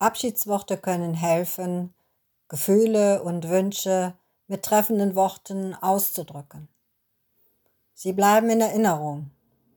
Abschiedsworte können helfen, Gefühle und Wünsche mit treffenden Worten auszudrücken. Sie bleiben in Erinnerung.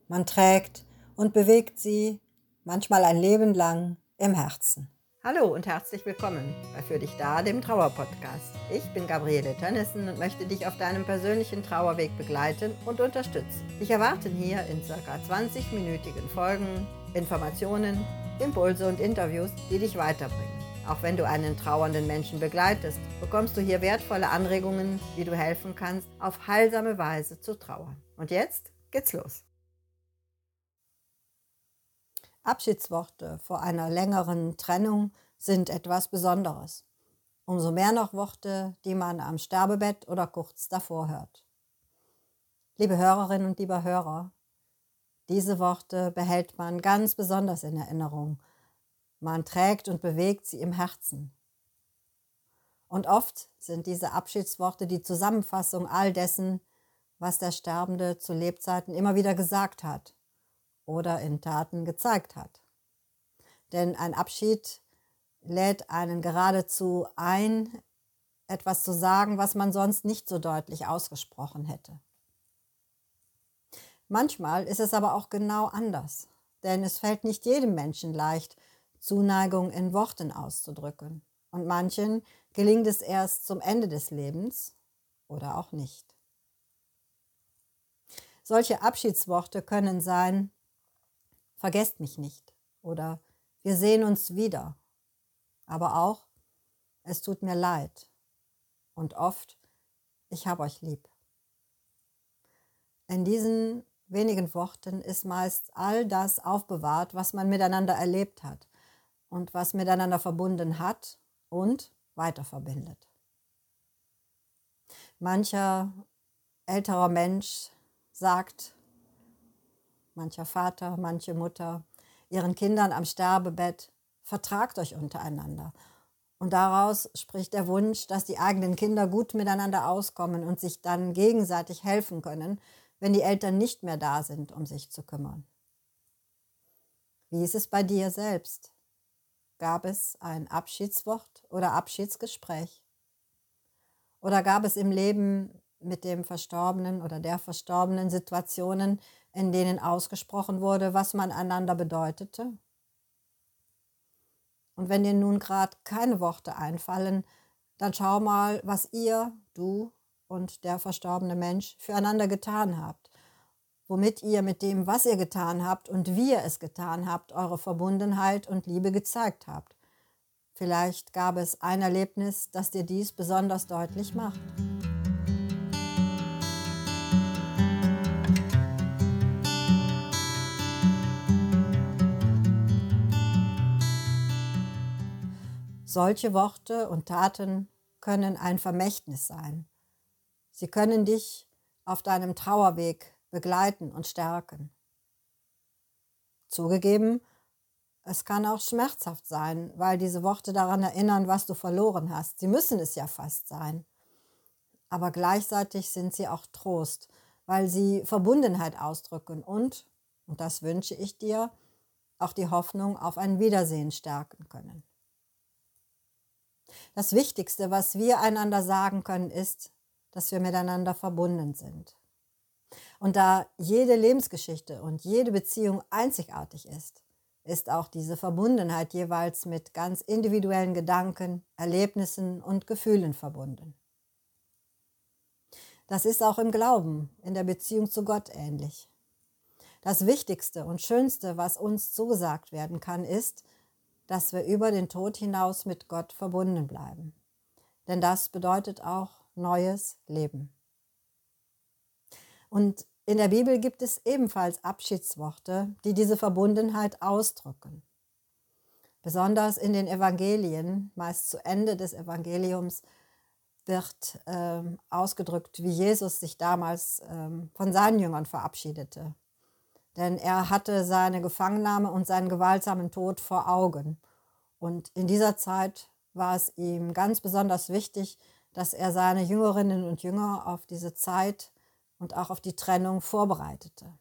Man trägt und bewegt sie manchmal ein Leben lang im Herzen. Hallo und herzlich willkommen bei Für dich da, dem Trauerpodcast. Ich bin Gabriele Tönnissen und möchte dich auf deinem persönlichen Trauerweg begleiten und unterstützen. Dich erwarten hier in ca. 20-minütigen Folgen Informationen, Impulse und Interviews, die dich weiterbringen. Auch wenn du einen trauernden Menschen begleitest, bekommst du hier wertvolle Anregungen, wie du helfen kannst, auf heilsame Weise zu trauern. Und jetzt geht's los. Abschiedsworte vor einer längeren Trennung sind etwas Besonderes. Umso mehr noch Worte, die man am Sterbebett oder kurz davor hört. Liebe Hörerinnen und lieber Hörer, diese Worte behält man ganz besonders in Erinnerung. Man trägt und bewegt sie im Herzen. Und oft sind diese Abschiedsworte die Zusammenfassung all dessen, was der Sterbende zu Lebzeiten immer wieder gesagt hat oder in Taten gezeigt hat. Denn ein Abschied lädt einen geradezu ein, etwas zu sagen, was man sonst nicht so deutlich ausgesprochen hätte. Manchmal ist es aber auch genau anders, denn es fällt nicht jedem Menschen leicht, Zuneigung in Worten auszudrücken. Und manchen gelingt es erst zum Ende des Lebens oder auch nicht. Solche Abschiedsworte können sein, vergesst mich nicht oder wir sehen uns wieder, aber auch, es tut mir leid und oft, ich habe euch lieb. In diesen wenigen Worten ist meist all das aufbewahrt, was man miteinander erlebt hat und was miteinander verbunden hat und weiter verbindet. Mancher älterer Mensch sagt, mancher Vater, manche Mutter, ihren Kindern am Sterbebett, vertragt euch untereinander. Und daraus spricht der Wunsch, dass die eigenen Kinder gut miteinander auskommen und sich dann gegenseitig helfen können, wenn die Eltern nicht mehr da sind, um sich zu kümmern. Wie ist es bei dir selbst? Gab es ein Abschiedswort oder Abschiedsgespräch? Oder gab es im Leben mit dem Verstorbenen oder der Verstorbenen Situationen, in denen ausgesprochen wurde, was man einander bedeutete? Und wenn dir nun gerade keine Worte einfallen, dann schau mal, was ihr, du und der verstorbene Mensch füreinander getan habt, womit ihr mit dem, was ihr getan habt und wie ihr es getan habt, eure Verbundenheit und Liebe gezeigt habt. Vielleicht gab es ein Erlebnis, das dir dies besonders deutlich macht. Solche Worte und Taten können ein Vermächtnis sein. Sie können dich auf deinem Trauerweg begleiten und stärken. Zugegeben, es kann auch schmerzhaft sein, weil diese Worte daran erinnern, was du verloren hast. Sie müssen es ja fast sein. Aber gleichzeitig sind sie auch Trost, weil sie Verbundenheit ausdrücken und, und das wünsche ich dir, auch die Hoffnung auf ein Wiedersehen stärken können. Das Wichtigste, was wir einander sagen können, ist, dass wir miteinander verbunden sind. Und da jede Lebensgeschichte und jede Beziehung einzigartig ist, ist auch diese Verbundenheit jeweils mit ganz individuellen Gedanken, Erlebnissen und Gefühlen verbunden. Das ist auch im Glauben, in der Beziehung zu Gott ähnlich. Das Wichtigste und Schönste, was uns zugesagt werden kann, ist, dass wir über den Tod hinaus mit Gott verbunden bleiben. Denn das bedeutet auch neues Leben. Und in der Bibel gibt es ebenfalls Abschiedsworte, die diese Verbundenheit ausdrücken. Besonders in den Evangelien, meist zu Ende des Evangeliums, wird ähm, ausgedrückt, wie Jesus sich damals ähm, von seinen Jüngern verabschiedete. Denn er hatte seine Gefangennahme und seinen gewaltsamen Tod vor Augen. Und in dieser Zeit war es ihm ganz besonders wichtig, dass er seine Jüngerinnen und Jünger auf diese Zeit und auch auf die Trennung vorbereitete.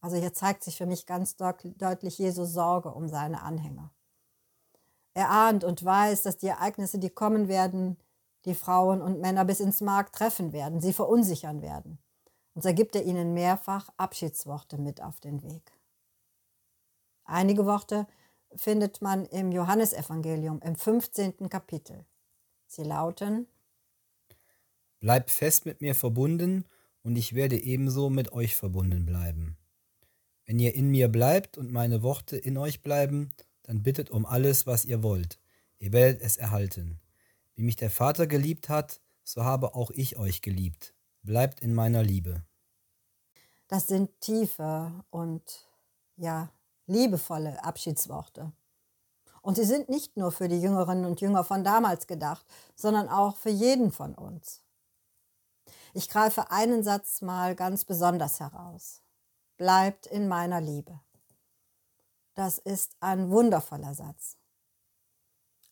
Also hier zeigt sich für mich ganz deutlich Jesus Sorge um seine Anhänger. Er ahnt und weiß, dass die Ereignisse, die kommen werden, die Frauen und Männer bis ins Mark treffen werden, sie verunsichern werden. Und so gibt er ihnen mehrfach Abschiedsworte mit auf den Weg. Einige Worte findet man im Johannesevangelium im 15. Kapitel. Sie lauten, Bleibt fest mit mir verbunden, und ich werde ebenso mit euch verbunden bleiben. Wenn ihr in mir bleibt und meine Worte in euch bleiben, dann bittet um alles, was ihr wollt. Ihr werdet es erhalten. Wie mich der Vater geliebt hat, so habe auch ich euch geliebt. Bleibt in meiner Liebe. Das sind tiefe und ja, liebevolle Abschiedsworte. Und sie sind nicht nur für die Jüngerinnen und Jünger von damals gedacht, sondern auch für jeden von uns. Ich greife einen Satz mal ganz besonders heraus. Bleibt in meiner Liebe. Das ist ein wundervoller Satz.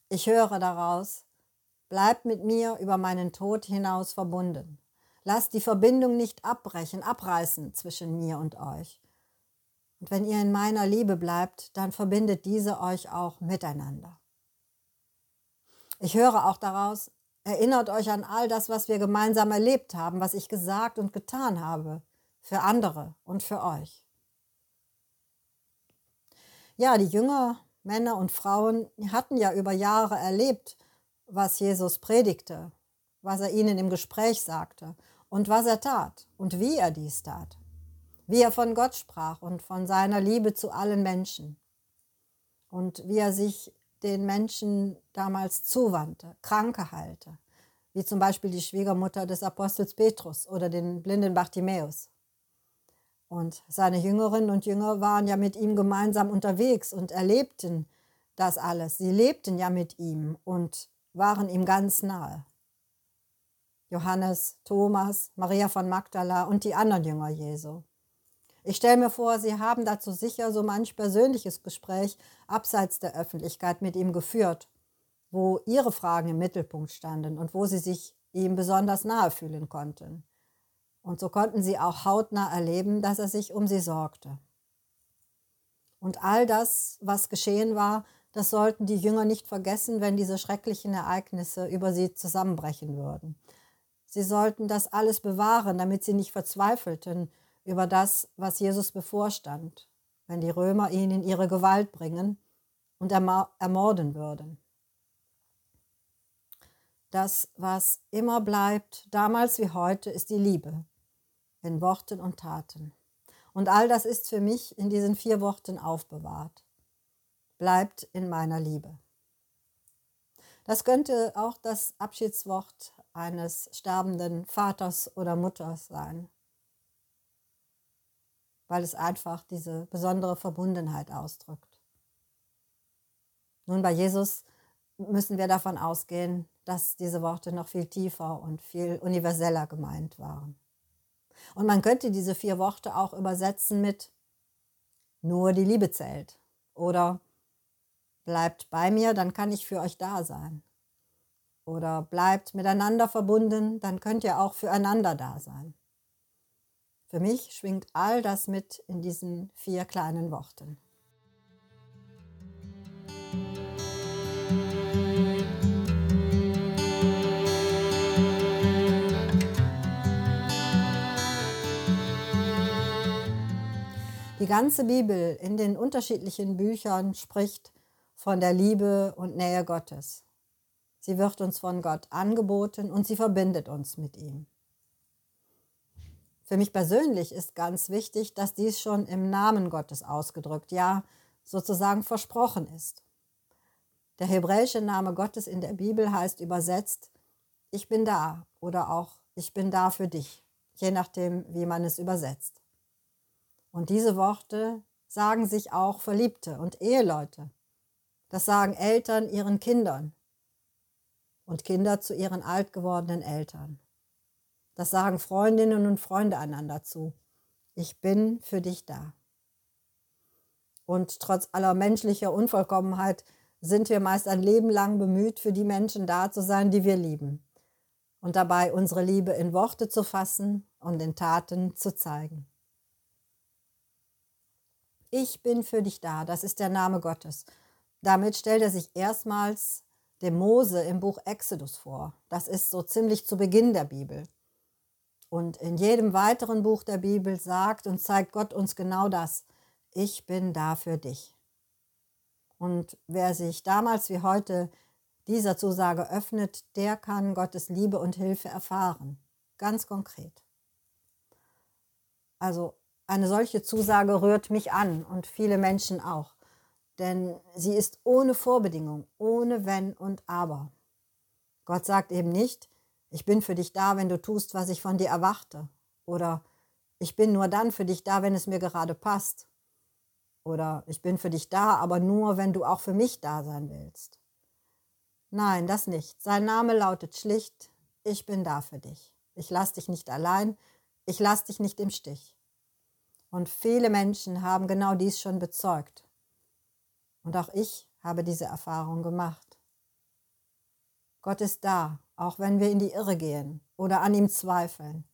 Ich höre daraus, bleibt mit mir über meinen Tod hinaus verbunden. Lasst die Verbindung nicht abbrechen, abreißen zwischen mir und euch. Und wenn ihr in meiner Liebe bleibt, dann verbindet diese euch auch miteinander. Ich höre auch daraus, erinnert euch an all das, was wir gemeinsam erlebt haben, was ich gesagt und getan habe, für andere und für euch. Ja, die Jünger, Männer und Frauen hatten ja über Jahre erlebt, was Jesus predigte, was er ihnen im Gespräch sagte und was er tat und wie er dies tat wie er von Gott sprach und von seiner Liebe zu allen Menschen und wie er sich den Menschen damals zuwandte, Kranke heilte, wie zum Beispiel die Schwiegermutter des Apostels Petrus oder den blinden Bartimäus. Und seine Jüngerinnen und Jünger waren ja mit ihm gemeinsam unterwegs und erlebten das alles. Sie lebten ja mit ihm und waren ihm ganz nahe. Johannes, Thomas, Maria von Magdala und die anderen Jünger Jesu. Ich stelle mir vor, Sie haben dazu sicher so manch persönliches Gespräch abseits der Öffentlichkeit mit ihm geführt, wo Ihre Fragen im Mittelpunkt standen und wo Sie sich ihm besonders nahe fühlen konnten. Und so konnten Sie auch hautnah erleben, dass er sich um Sie sorgte. Und all das, was geschehen war, das sollten die Jünger nicht vergessen, wenn diese schrecklichen Ereignisse über sie zusammenbrechen würden. Sie sollten das alles bewahren, damit sie nicht verzweifelten über das, was Jesus bevorstand, wenn die Römer ihn in ihre Gewalt bringen und ermorden würden. Das, was immer bleibt, damals wie heute, ist die Liebe in Worten und Taten. Und all das ist für mich in diesen vier Worten aufbewahrt. Bleibt in meiner Liebe. Das könnte auch das Abschiedswort eines sterbenden Vaters oder Mutters sein weil es einfach diese besondere Verbundenheit ausdrückt. Nun, bei Jesus müssen wir davon ausgehen, dass diese Worte noch viel tiefer und viel universeller gemeint waren. Und man könnte diese vier Worte auch übersetzen mit nur die Liebe zählt oder bleibt bei mir, dann kann ich für euch da sein. Oder bleibt miteinander verbunden, dann könnt ihr auch füreinander da sein. Für mich schwingt all das mit in diesen vier kleinen Worten. Die ganze Bibel in den unterschiedlichen Büchern spricht von der Liebe und Nähe Gottes. Sie wird uns von Gott angeboten und sie verbindet uns mit ihm. Für mich persönlich ist ganz wichtig, dass dies schon im Namen Gottes ausgedrückt, ja sozusagen versprochen ist. Der hebräische Name Gottes in der Bibel heißt übersetzt, ich bin da oder auch ich bin da für dich, je nachdem, wie man es übersetzt. Und diese Worte sagen sich auch Verliebte und Eheleute. Das sagen Eltern ihren Kindern und Kinder zu ihren alt gewordenen Eltern. Das sagen Freundinnen und Freunde einander zu. Ich bin für dich da. Und trotz aller menschlicher Unvollkommenheit sind wir meist ein Leben lang bemüht, für die Menschen da zu sein, die wir lieben. Und dabei unsere Liebe in Worte zu fassen und in Taten zu zeigen. Ich bin für dich da, das ist der Name Gottes. Damit stellt er sich erstmals dem Mose im Buch Exodus vor. Das ist so ziemlich zu Beginn der Bibel. Und in jedem weiteren Buch der Bibel sagt und zeigt Gott uns genau das. Ich bin da für dich. Und wer sich damals wie heute dieser Zusage öffnet, der kann Gottes Liebe und Hilfe erfahren. Ganz konkret. Also eine solche Zusage rührt mich an und viele Menschen auch. Denn sie ist ohne Vorbedingung, ohne Wenn und Aber. Gott sagt eben nicht, ich bin für dich da, wenn du tust, was ich von dir erwarte. Oder ich bin nur dann für dich da, wenn es mir gerade passt. Oder ich bin für dich da, aber nur, wenn du auch für mich da sein willst. Nein, das nicht. Sein Name lautet schlicht, ich bin da für dich. Ich lass dich nicht allein, ich lass dich nicht im Stich. Und viele Menschen haben genau dies schon bezeugt. Und auch ich habe diese Erfahrung gemacht. Gott ist da, auch wenn wir in die Irre gehen oder an ihm zweifeln.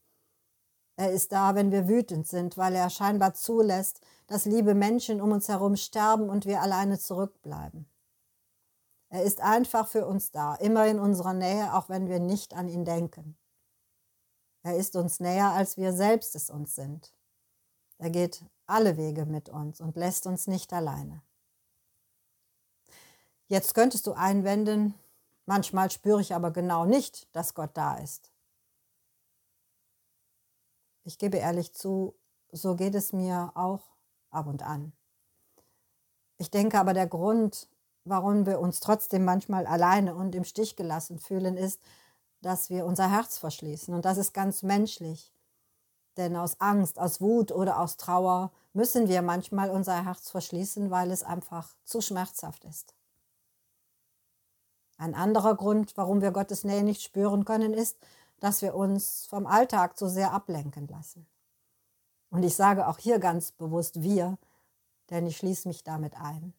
Er ist da, wenn wir wütend sind, weil er scheinbar zulässt, dass liebe Menschen um uns herum sterben und wir alleine zurückbleiben. Er ist einfach für uns da, immer in unserer Nähe, auch wenn wir nicht an ihn denken. Er ist uns näher, als wir selbst es uns sind. Er geht alle Wege mit uns und lässt uns nicht alleine. Jetzt könntest du einwenden, manchmal spüre ich aber genau nicht, dass Gott da ist. Ich gebe ehrlich zu, so geht es mir auch ab und an. Ich denke aber, der Grund, warum wir uns trotzdem manchmal alleine und im Stich gelassen fühlen, ist, dass wir unser Herz verschließen. Und das ist ganz menschlich. Denn aus Angst, aus Wut oder aus Trauer müssen wir manchmal unser Herz verschließen, weil es einfach zu schmerzhaft ist. Ein anderer Grund, warum wir Gottes Nähe nicht spüren können, ist, dass wir uns vom Alltag zu sehr ablenken lassen. Und ich sage auch hier ganz bewusst wir, denn ich schließe mich damit ein.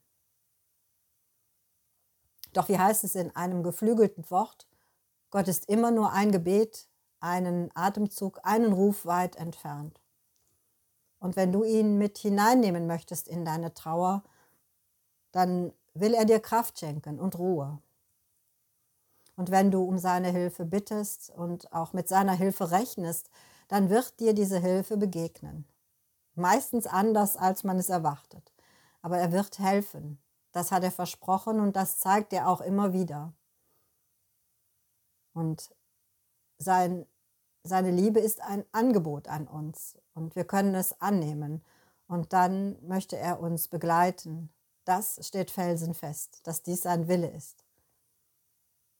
Doch wie heißt es in einem geflügelten Wort? Gott ist immer nur ein Gebet, einen Atemzug, einen Ruf weit entfernt. Und wenn du ihn mit hineinnehmen möchtest in deine Trauer, dann will er dir Kraft schenken und Ruhe. Und wenn du um seine Hilfe bittest und auch mit seiner Hilfe rechnest, dann wird dir diese Hilfe begegnen. Meistens anders, als man es erwartet. Aber er wird helfen. Das hat er versprochen und das zeigt er auch immer wieder. Und sein, seine Liebe ist ein Angebot an uns und wir können es annehmen. Und dann möchte er uns begleiten. Das steht felsenfest, dass dies sein Wille ist.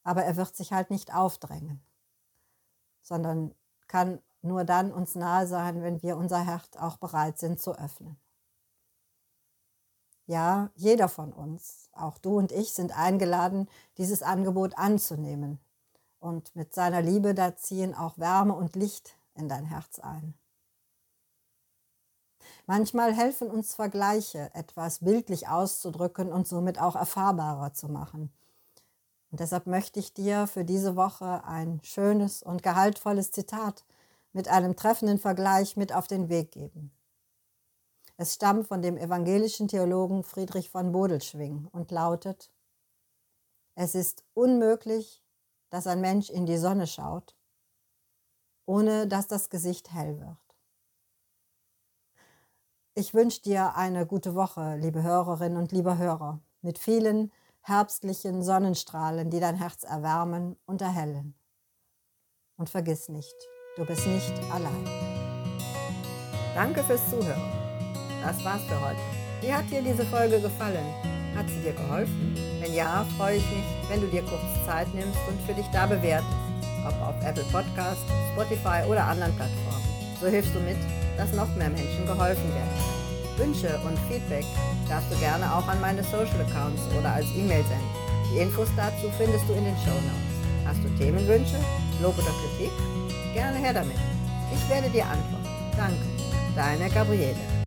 Aber er wird sich halt nicht aufdrängen, sondern kann nur dann uns nahe sein, wenn wir unser Herz auch bereit sind zu öffnen. Ja, jeder von uns, auch du und ich, sind eingeladen, dieses Angebot anzunehmen. Und mit seiner Liebe, da ziehen auch Wärme und Licht in dein Herz ein. Manchmal helfen uns Vergleiche, etwas bildlich auszudrücken und somit auch erfahrbarer zu machen. Und deshalb möchte ich dir für diese Woche ein schönes und gehaltvolles Zitat mit einem treffenden Vergleich mit auf den Weg geben. Es stammt von dem evangelischen Theologen Friedrich von Bodelschwing und lautet, es ist unmöglich, dass ein Mensch in die Sonne schaut, ohne dass das Gesicht hell wird. Ich wünsche dir eine gute Woche, liebe Hörerinnen und lieber Hörer, mit vielen herbstlichen Sonnenstrahlen, die dein Herz erwärmen und erhellen. Und vergiss nicht, du bist nicht allein. Danke fürs Zuhören. Das war's für heute. Wie hat dir diese Folge gefallen? Hat sie dir geholfen? Wenn ja, freue ich mich, wenn du dir kurz Zeit nimmst und für dich da bewertest, ob auf Apple Podcast, Spotify oder anderen Plattformen. So hilfst du mit, dass noch mehr Menschen geholfen werden. Wünsche und Feedback darfst du gerne auch an meine Social Accounts oder als E-Mail senden. Die Infos dazu findest du in den Show Notes. Hast du Themenwünsche, Lob oder Kritik? Gerne her damit. Ich werde dir antworten. Danke. Deine Gabriele.